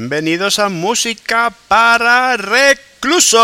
Bienvenidos a Música para Reclusos.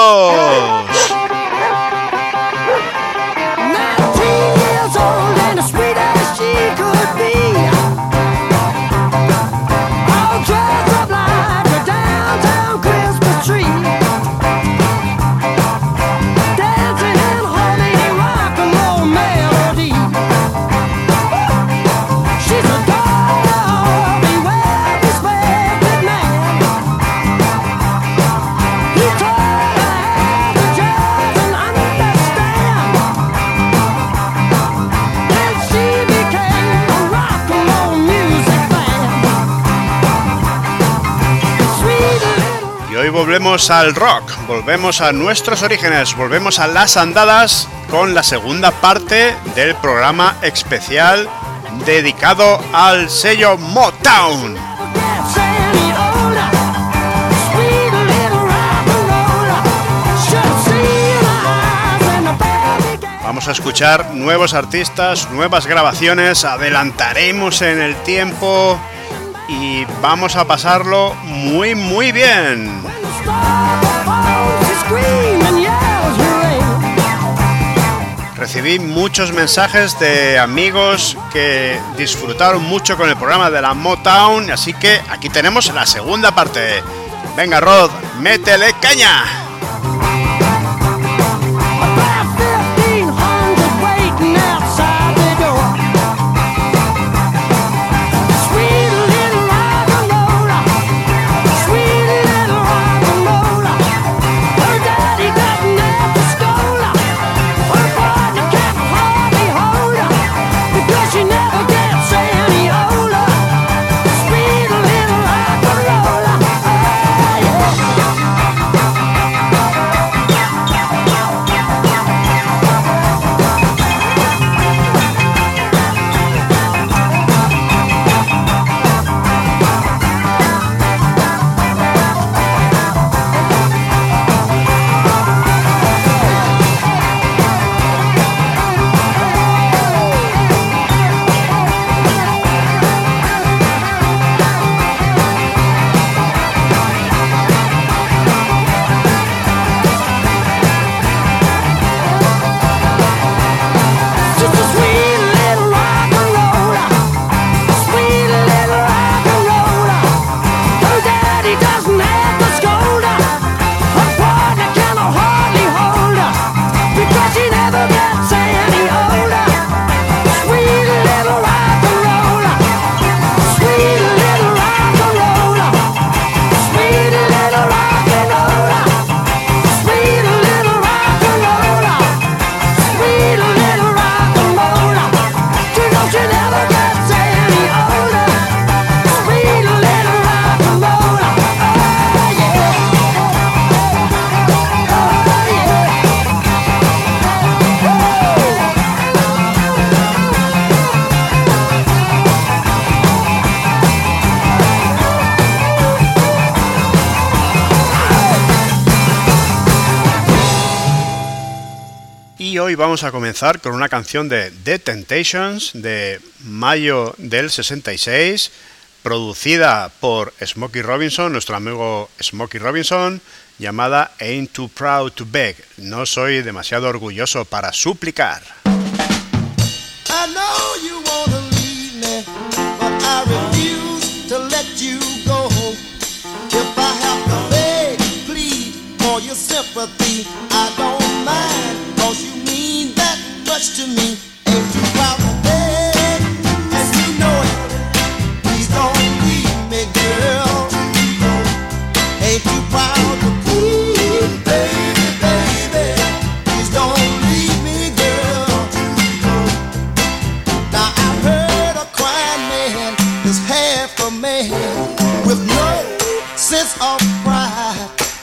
Volvemos al rock, volvemos a nuestros orígenes, volvemos a las andadas con la segunda parte del programa especial dedicado al sello Motown. Vamos a escuchar nuevos artistas, nuevas grabaciones, adelantaremos en el tiempo y vamos a pasarlo muy muy bien. Recibí muchos mensajes de amigos que disfrutaron mucho con el programa de la Motown, así que aquí tenemos la segunda parte. Venga Rod, métele caña. Vamos a comenzar con una canción de The Temptations de mayo del 66, producida por Smokey Robinson, nuestro amigo Smokey Robinson, llamada Ain't Too Proud to Beg. No soy demasiado orgulloso para suplicar. much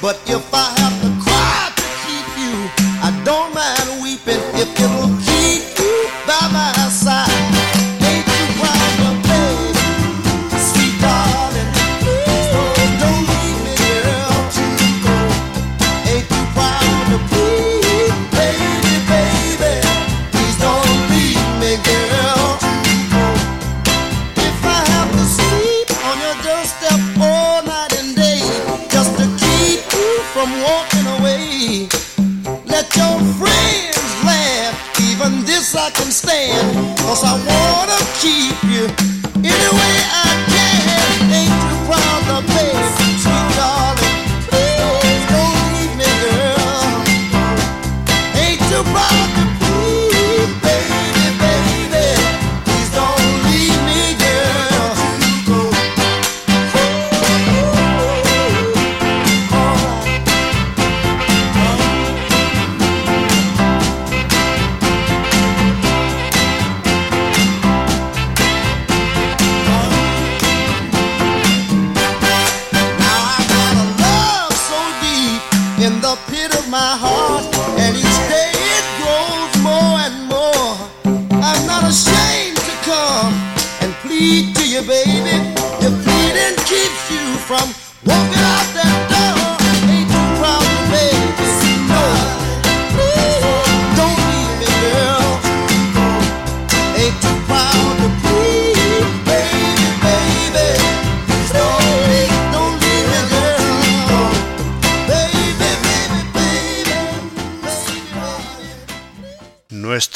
But if I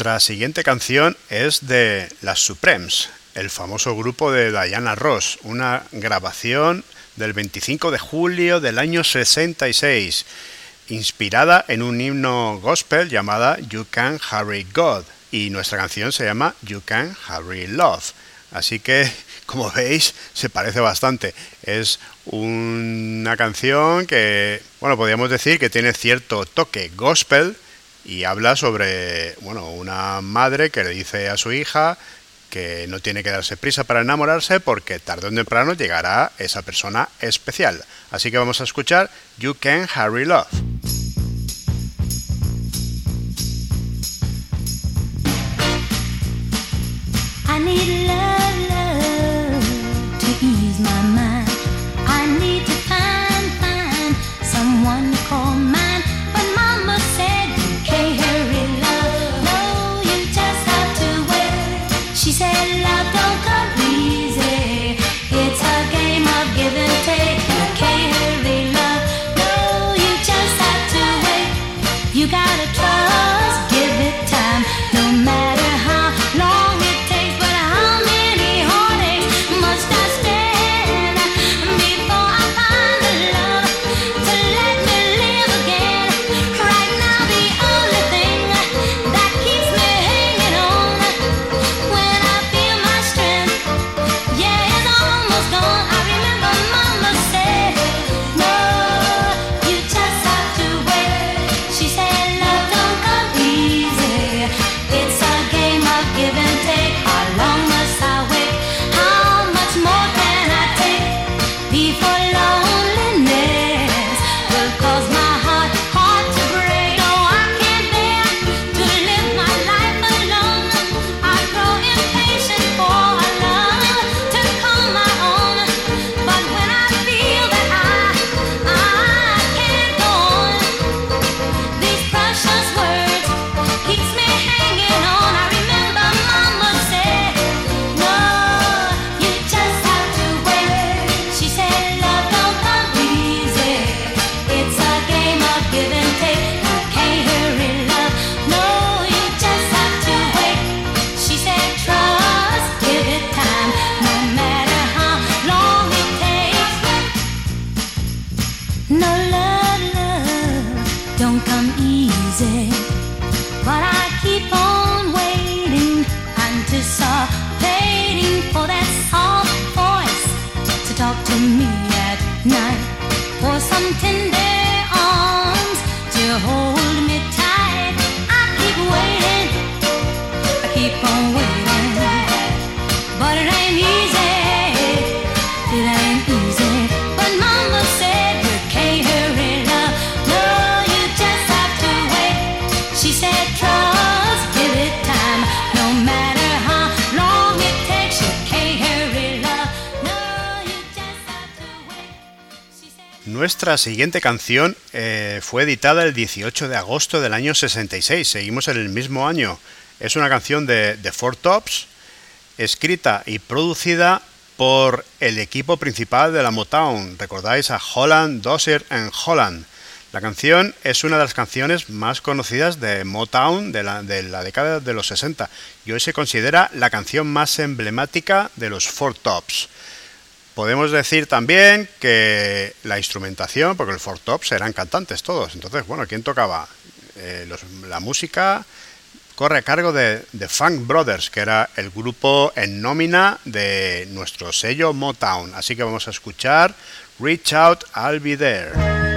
La siguiente canción es de Las Supremes, el famoso grupo de Diana Ross, una grabación del 25 de julio del año 66, inspirada en un himno gospel llamada You Can Hurry God, y nuestra canción se llama You Can Hurry Love. Así que, como veis, se parece bastante. Es una canción que, bueno, podríamos decir que tiene cierto toque gospel, y habla sobre bueno, una madre que le dice a su hija que no tiene que darse prisa para enamorarse porque tarde o temprano llegará esa persona especial. Así que vamos a escuchar You Can Harry Love. You gotta try. Nuestra siguiente canción eh, fue editada el 18 de agosto del año 66, seguimos en el mismo año. Es una canción de The Four Tops, escrita y producida por el equipo principal de la Motown. ¿Recordáis a Holland, Dozier and Holland? La canción es una de las canciones más conocidas de Motown de la, de la década de los 60 y hoy se considera la canción más emblemática de los Four Tops. Podemos decir también que la instrumentación, porque los Four Tops eran cantantes todos, entonces, bueno, ¿quién tocaba? Eh, la música corre a cargo de The Funk Brothers, que era el grupo en nómina de nuestro sello Motown. Así que vamos a escuchar Reach Out, I'll Be There.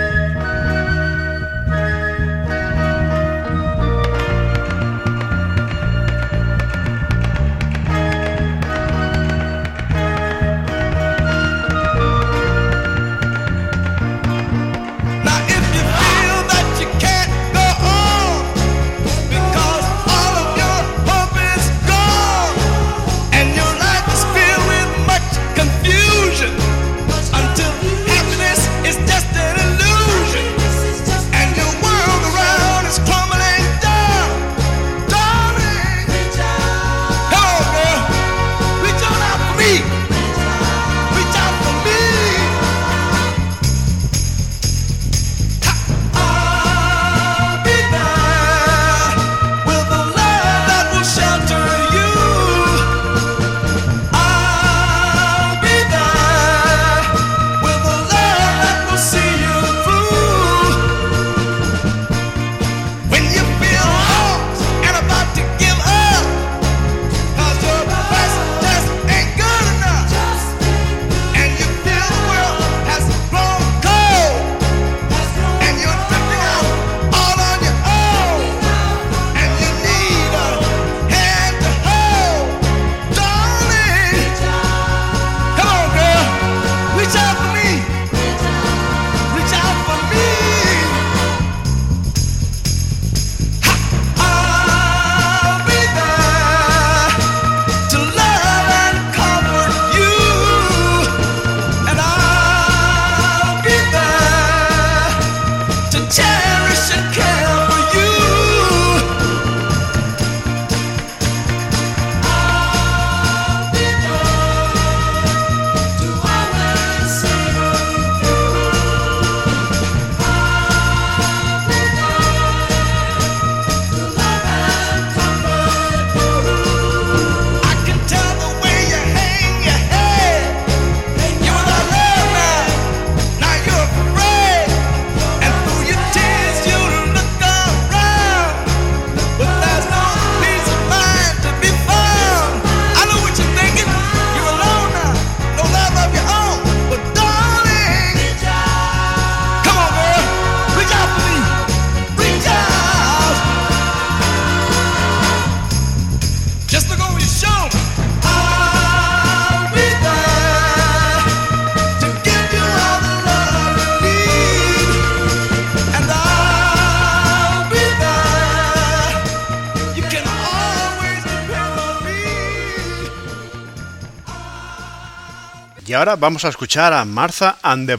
Ahora vamos a escuchar a Martha and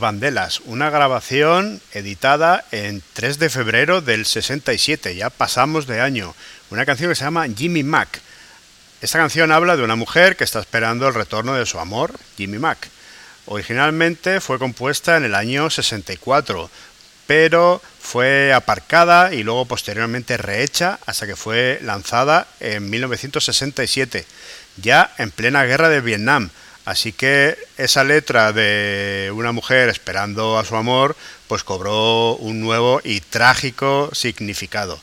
una grabación editada en 3 de febrero del 67, ya pasamos de año, una canción que se llama Jimmy Mac. Esta canción habla de una mujer que está esperando el retorno de su amor, Jimmy Mac. Originalmente fue compuesta en el año 64, pero fue aparcada y luego posteriormente rehecha hasta que fue lanzada en 1967, ya en plena guerra de Vietnam Así que esa letra de una mujer esperando a su amor, pues cobró un nuevo y trágico significado.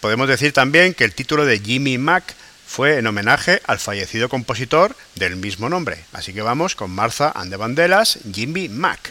Podemos decir también que el título de Jimmy Mac fue en homenaje al fallecido compositor del mismo nombre. Así que vamos con Martha and the Vandellas, Jimmy Mac.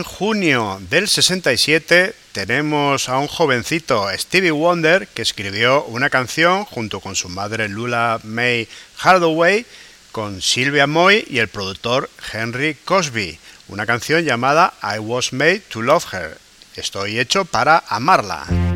En junio del 67 tenemos a un jovencito, Stevie Wonder, que escribió una canción junto con su madre Lula May Hardaway, con Sylvia Moy y el productor Henry Cosby, una canción llamada I Was Made to Love Her. Estoy hecho para amarla.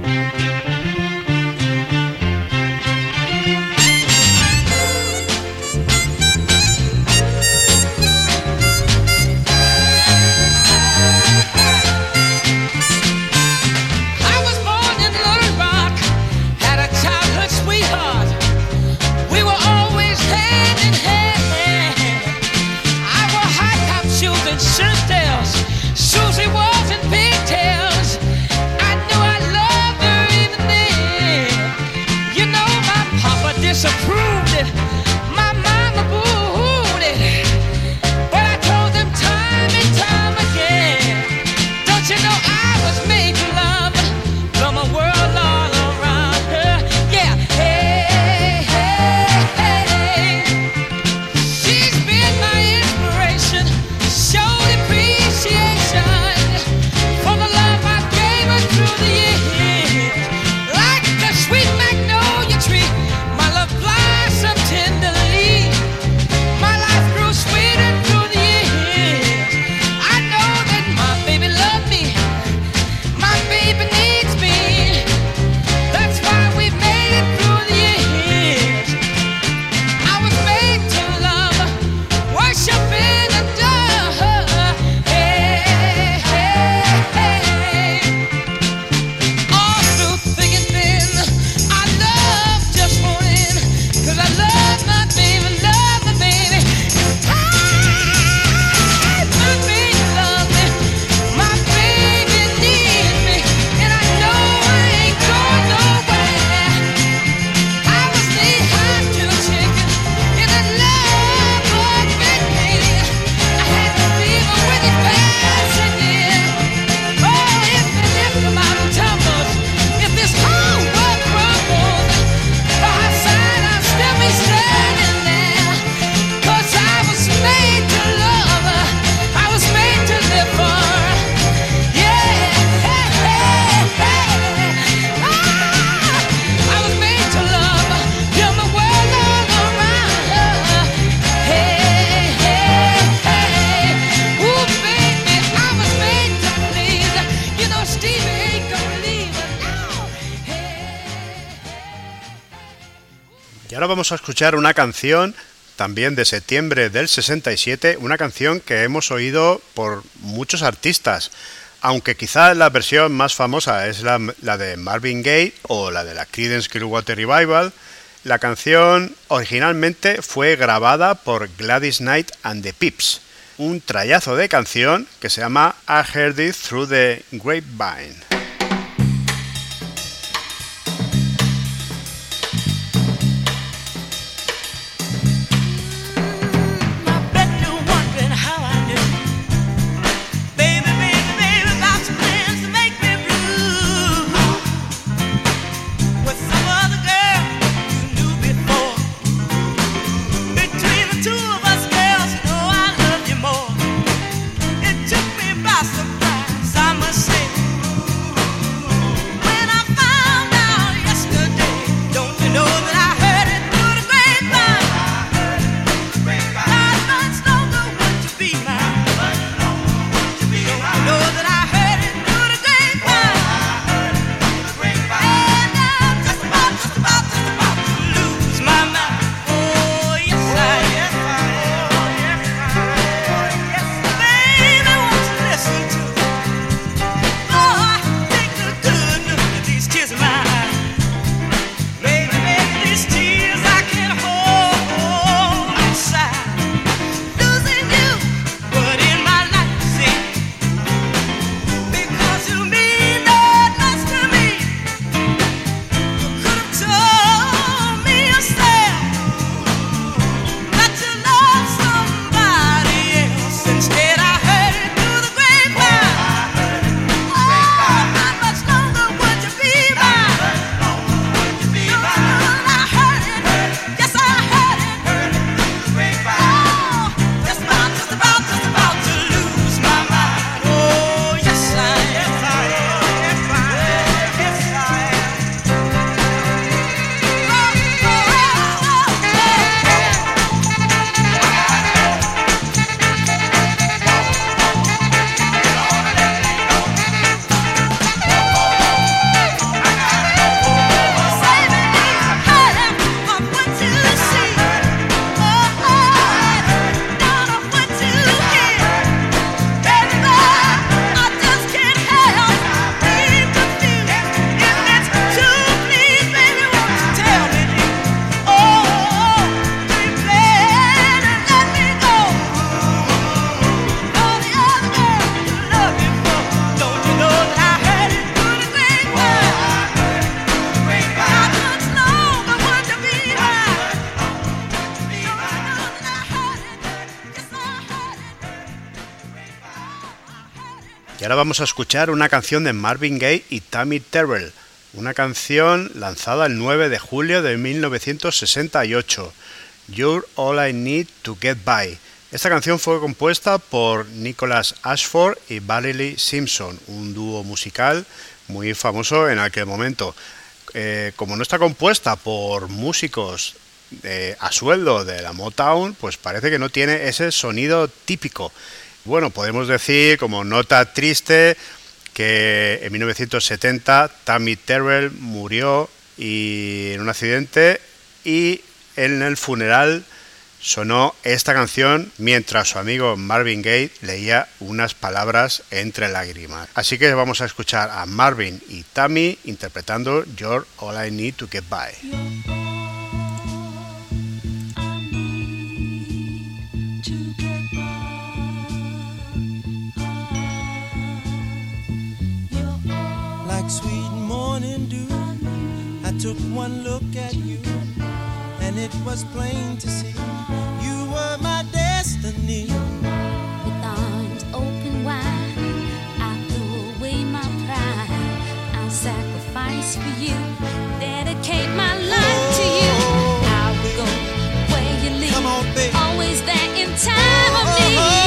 Vamos a escuchar una canción también de septiembre del 67, una canción que hemos oído por muchos artistas, aunque quizá la versión más famosa es la, de Marvin Gaye o la de la Creedence Clearwater Revival. La canción originalmente fue grabada por Gladys Knight and the Pips, un trayazo de canción que se llama I Heard It Through the Grapevine. Y ahora vamos a escuchar una canción de Marvin Gaye y Tammy Terrell, una canción lanzada el 9 de julio de 1968, You're All I Need to Get By. Esta canción fue compuesta por Nicholas Ashford y Valerie Simpson, un dúo musical muy famoso en aquel momento. Eh, como no está compuesta por músicos a sueldo de la Motown, pues parece que no tiene ese sonido típico. Bueno, podemos decir como nota triste que en 1970 Tammy Terrell murió en un accidente y en el funeral sonó esta canción mientras su amigo Marvin Gaye leía unas palabras entre lágrimas. Así que vamos a escuchar a Marvin y Tammy interpretando You're All I Need to Get By. Like sweet morning dew, I took one look at you, and it was plain to see you were my destiny. With arms open wide, I threw away my pride. I'll sacrifice for you, dedicate my life oh, to you. Oh, I'll go where you lead, always there in time of oh, need. Uh-huh.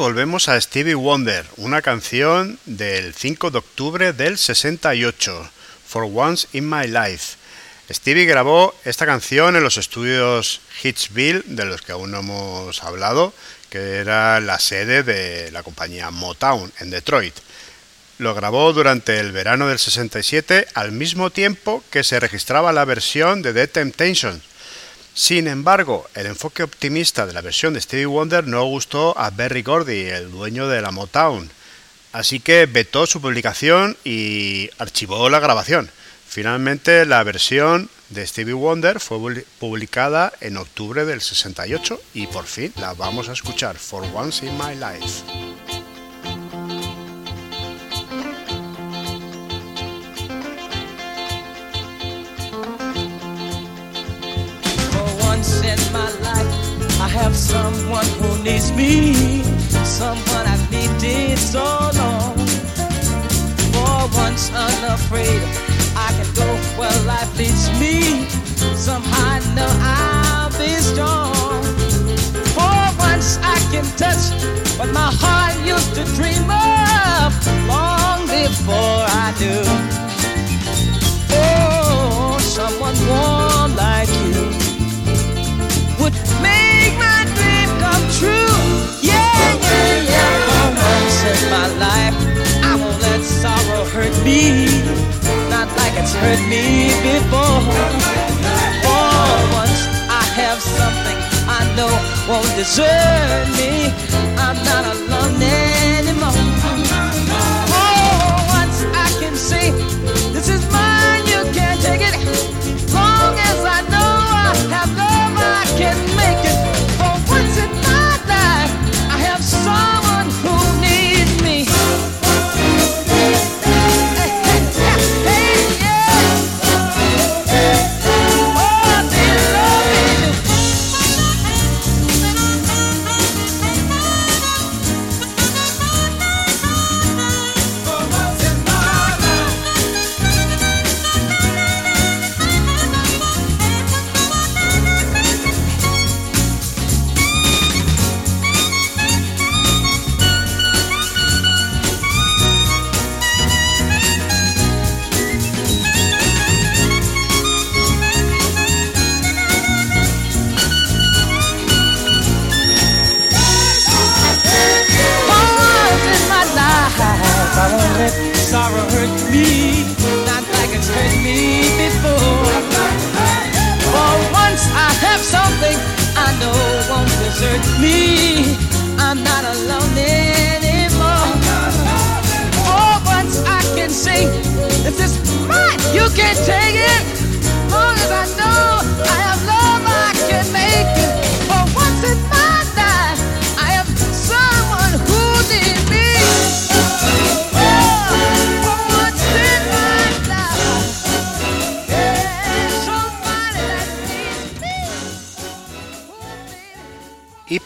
Volvemos a Stevie Wonder, una canción del 5 de octubre del 68, For Once in My Life. Stevie grabó esta canción en los estudios Hitsville, de los que aún no hemos hablado, que era la sede de la compañía Motown en Detroit. Lo grabó durante el verano del 67 al mismo tiempo que se registraba la versión de The Temptations, sin embargo, el enfoque optimista de la versión de Stevie Wonder no gustó a Berry Gordy, el dueño de la Motown, así que vetó su publicación y archivó la grabación. Finalmente, la versión de Stevie Wonder fue publicada en octubre del 68 y por fin la vamos a escuchar, For Once in My Life. Have someone who needs me, someone I've needed so long. For once unafraid, I can go where life leads me. Somehow I know I'll be strong. For once I can touch what my heart used to dream of long before I do. Oh, someone warm make my dream come true. Yeah, yeah, yeah. Oh, once in my life, I won't let sorrow hurt me, not like it's hurt me before. Oh, once I have something I know won't desert me, I'm not alone anymore. Oh, once I can say this is. Can make it. For once in my life, I have someone who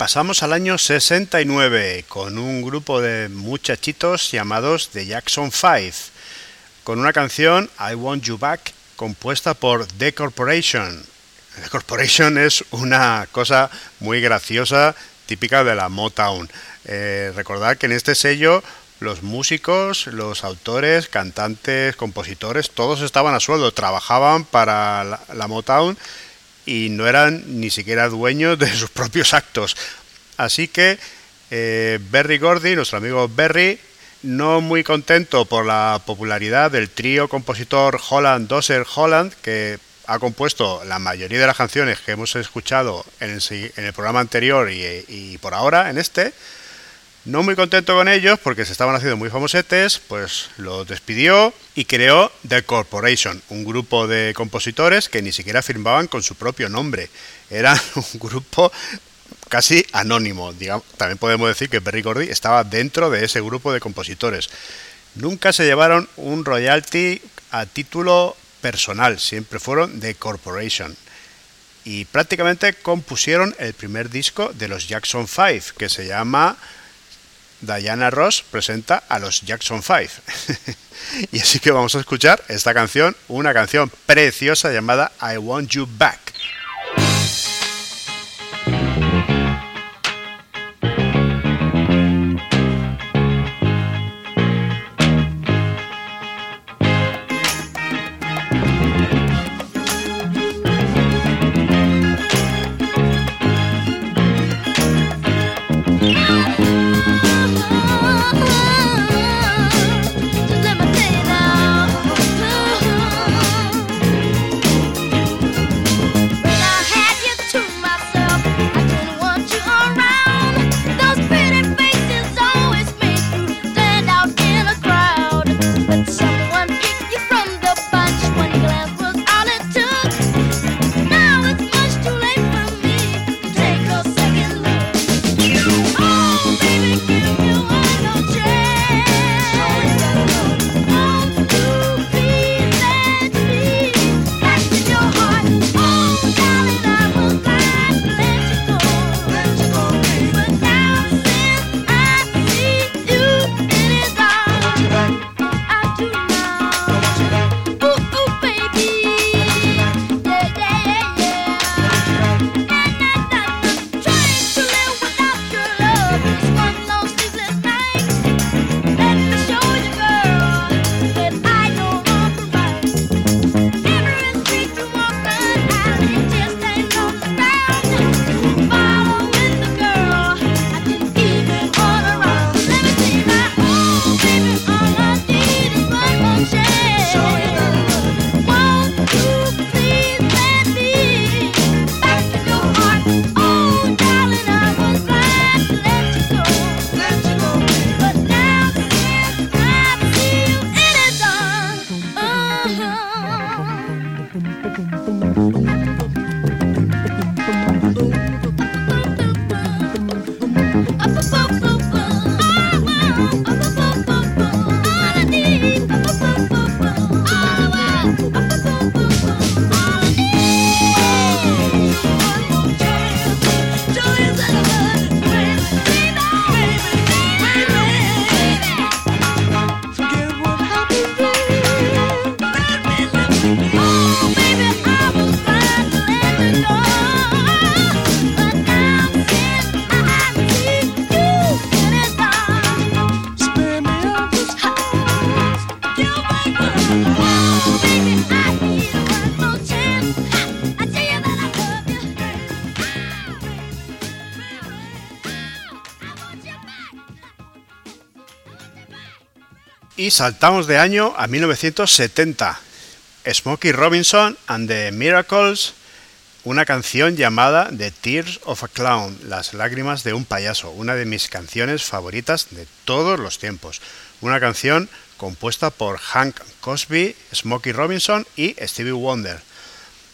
pasamos al año 69 con un grupo de muchachitos llamados The Jackson 5, con una canción I Want You Back compuesta por The Corporation. The Corporation es una cosa muy graciosa, típica de la Motown. Eh, recordad que en este sello los músicos, los autores, cantantes, compositores, todos estaban a sueldo, trabajaban para la, la Motown y no eran ni siquiera dueños de sus propios actos. Así que eh, Berry Gordy, nuestro amigo Berry, no muy contento por la popularidad del trío compositor Holland Dosser Holland, que ha compuesto la mayoría de las canciones que hemos escuchado en el, programa anterior y, y por ahora en este, no muy contento con ellos porque se estaban haciendo muy famosetes, pues los despidió y creó The Corporation, un grupo de compositores que ni siquiera firmaban con su propio nombre. Eran un grupo casi anónimo. También podemos decir que Berry Gordy estaba dentro de ese grupo de compositores. Nunca se llevaron un royalty a título personal, siempre fueron The Corporation y prácticamente compusieron el primer disco de los Jackson 5, que se llama Diana Ross presenta a los Jackson 5. y así que vamos a escuchar esta canción, una canción preciosa llamada I Want You Back. Y saltamos de año a 1970. Smokey Robinson and the Miracles, una canción llamada The Tears of a Clown, las lágrimas de un payaso, una de mis canciones favoritas de todos los tiempos. Una canción compuesta por Hank Cosby, Smokey Robinson y Stevie Wonder.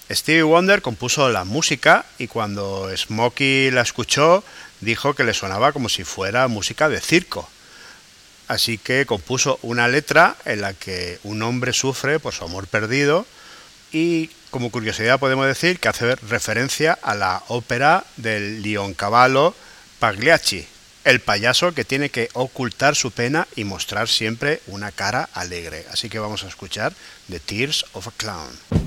Stevie Wonder compuso la música y cuando Smokey la escuchó dijo que le sonaba como si fuera música de circo así que compuso una letra en la que un hombre sufre por su amor perdido y como curiosidad podemos decir que hace referencia a la ópera del Leoncavallo Pagliacci, el payaso que tiene que ocultar su pena y mostrar siempre una cara alegre. Así que vamos a escuchar The Tears of a Clown.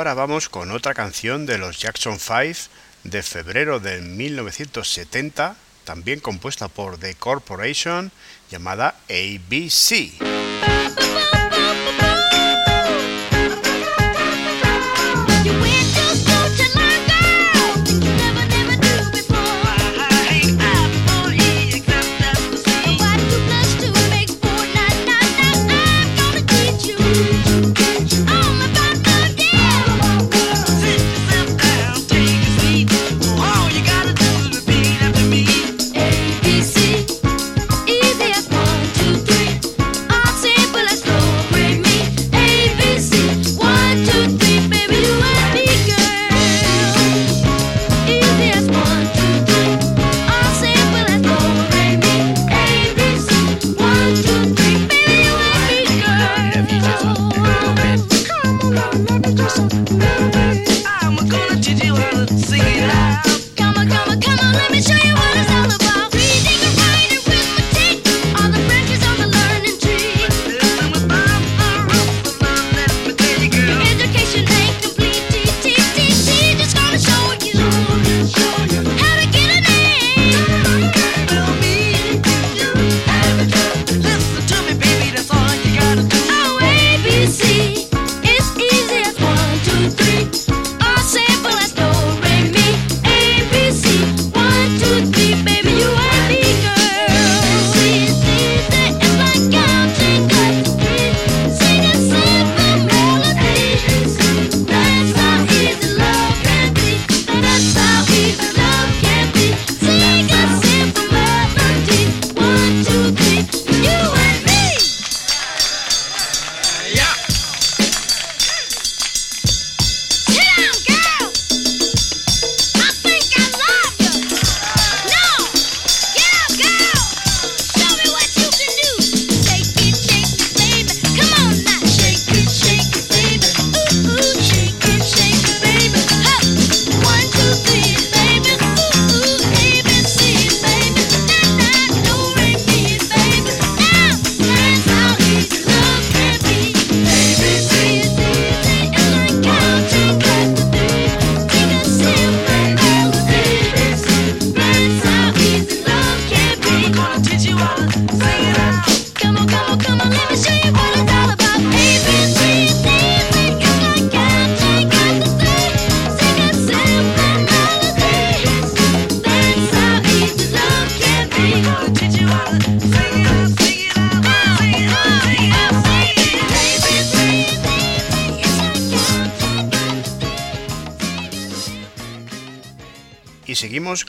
Ahora vamos con otra canción de los Jackson 5 de febrero de 1970, también compuesta por The Corporation, llamada ABC.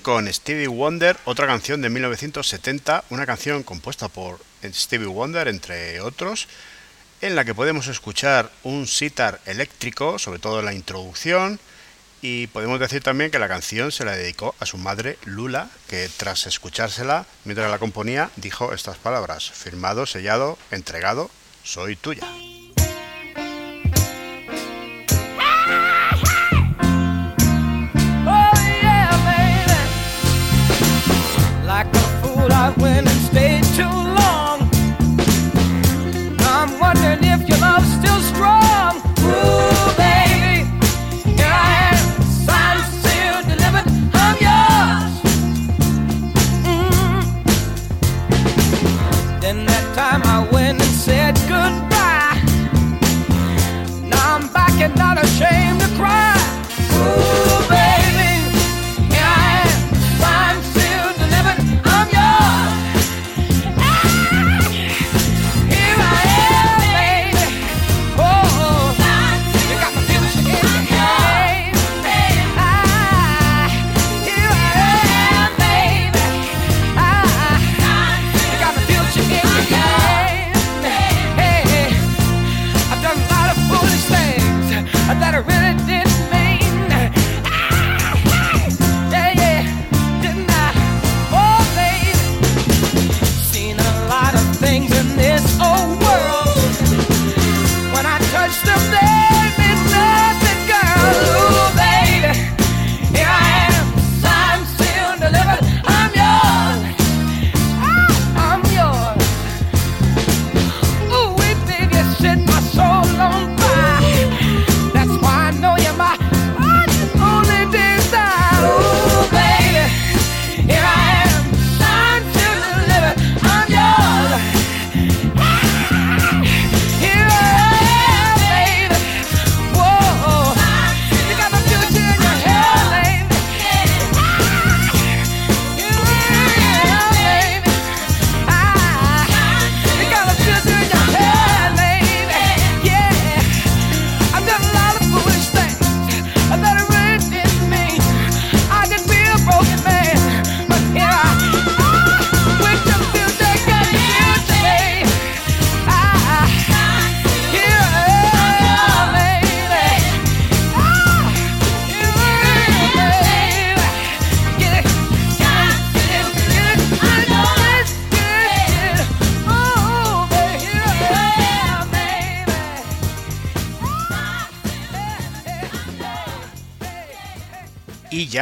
Con Stevie Wonder, otra canción de 1970, una canción compuesta por Stevie Wonder, entre otros, en la que podemos escuchar un sitar eléctrico, sobre todo en la introducción, y podemos decir también que la canción se la dedicó a su madre Lula, que tras escuchársela mientras la componía dijo estas palabras, firmado, sellado, entregado, soy tuya. too long.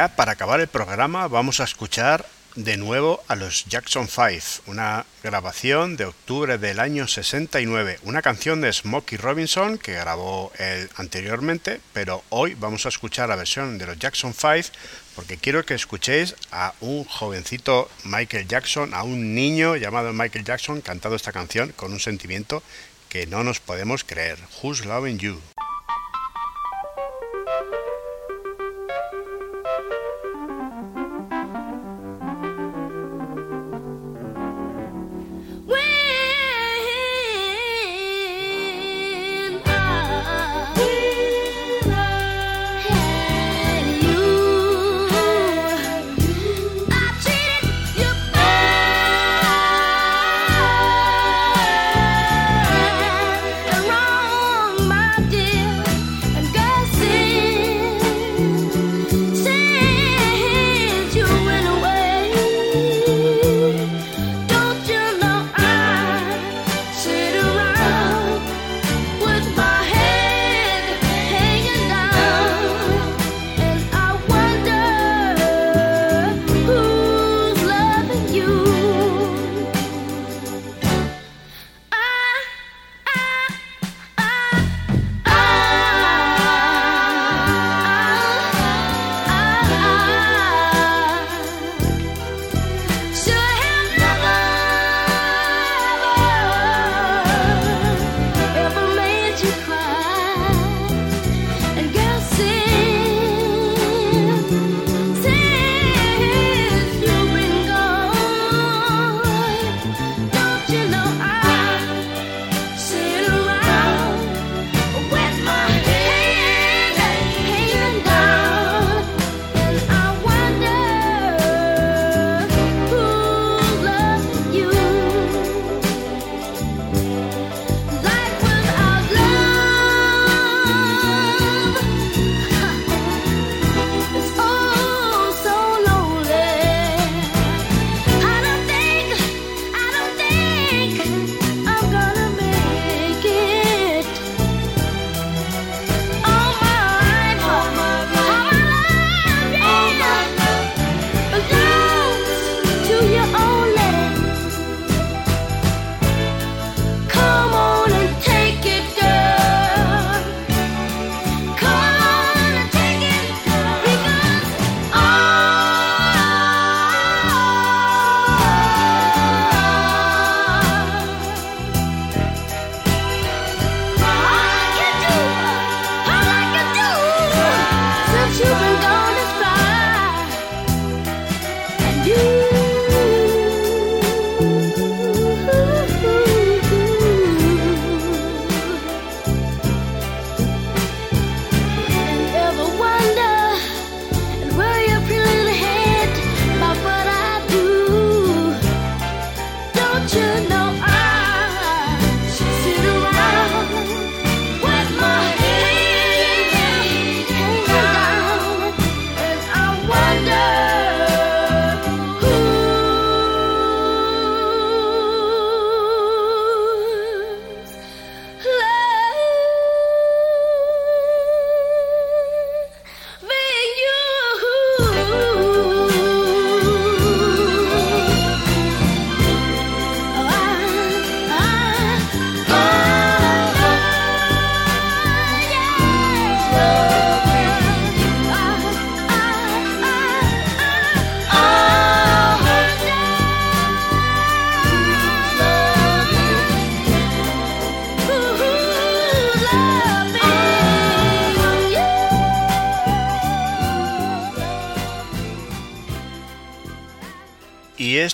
Para acabar el programa vamos a escuchar de nuevo a los Jackson 5, una grabación de octubre del año 69, una canción de Smokey Robinson que grabó él anteriormente, pero hoy vamos a escuchar la versión de los Jackson 5 porque quiero que escuchéis a un jovencito Michael Jackson, a un niño llamado Michael Jackson cantando esta canción con un sentimiento que no nos podemos creer. Who's Loving You?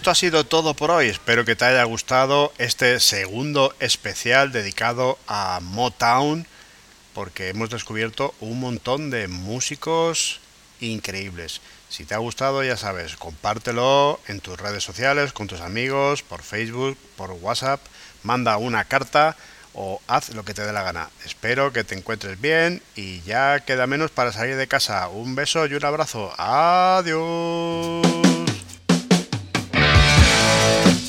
Esto ha sido todo por hoy. Espero que te haya gustado este segundo especial dedicado a Motown, porque hemos descubierto un montón de músicos increíbles. Si te ha gustado, ya sabes, compártelo en tus redes sociales, con tus amigos, por Facebook, por WhatsApp, manda una carta o haz lo que te dé la gana. Espero que te encuentres bien y ya queda menos para salir de casa. Un beso y un abrazo. Adiós. Bye.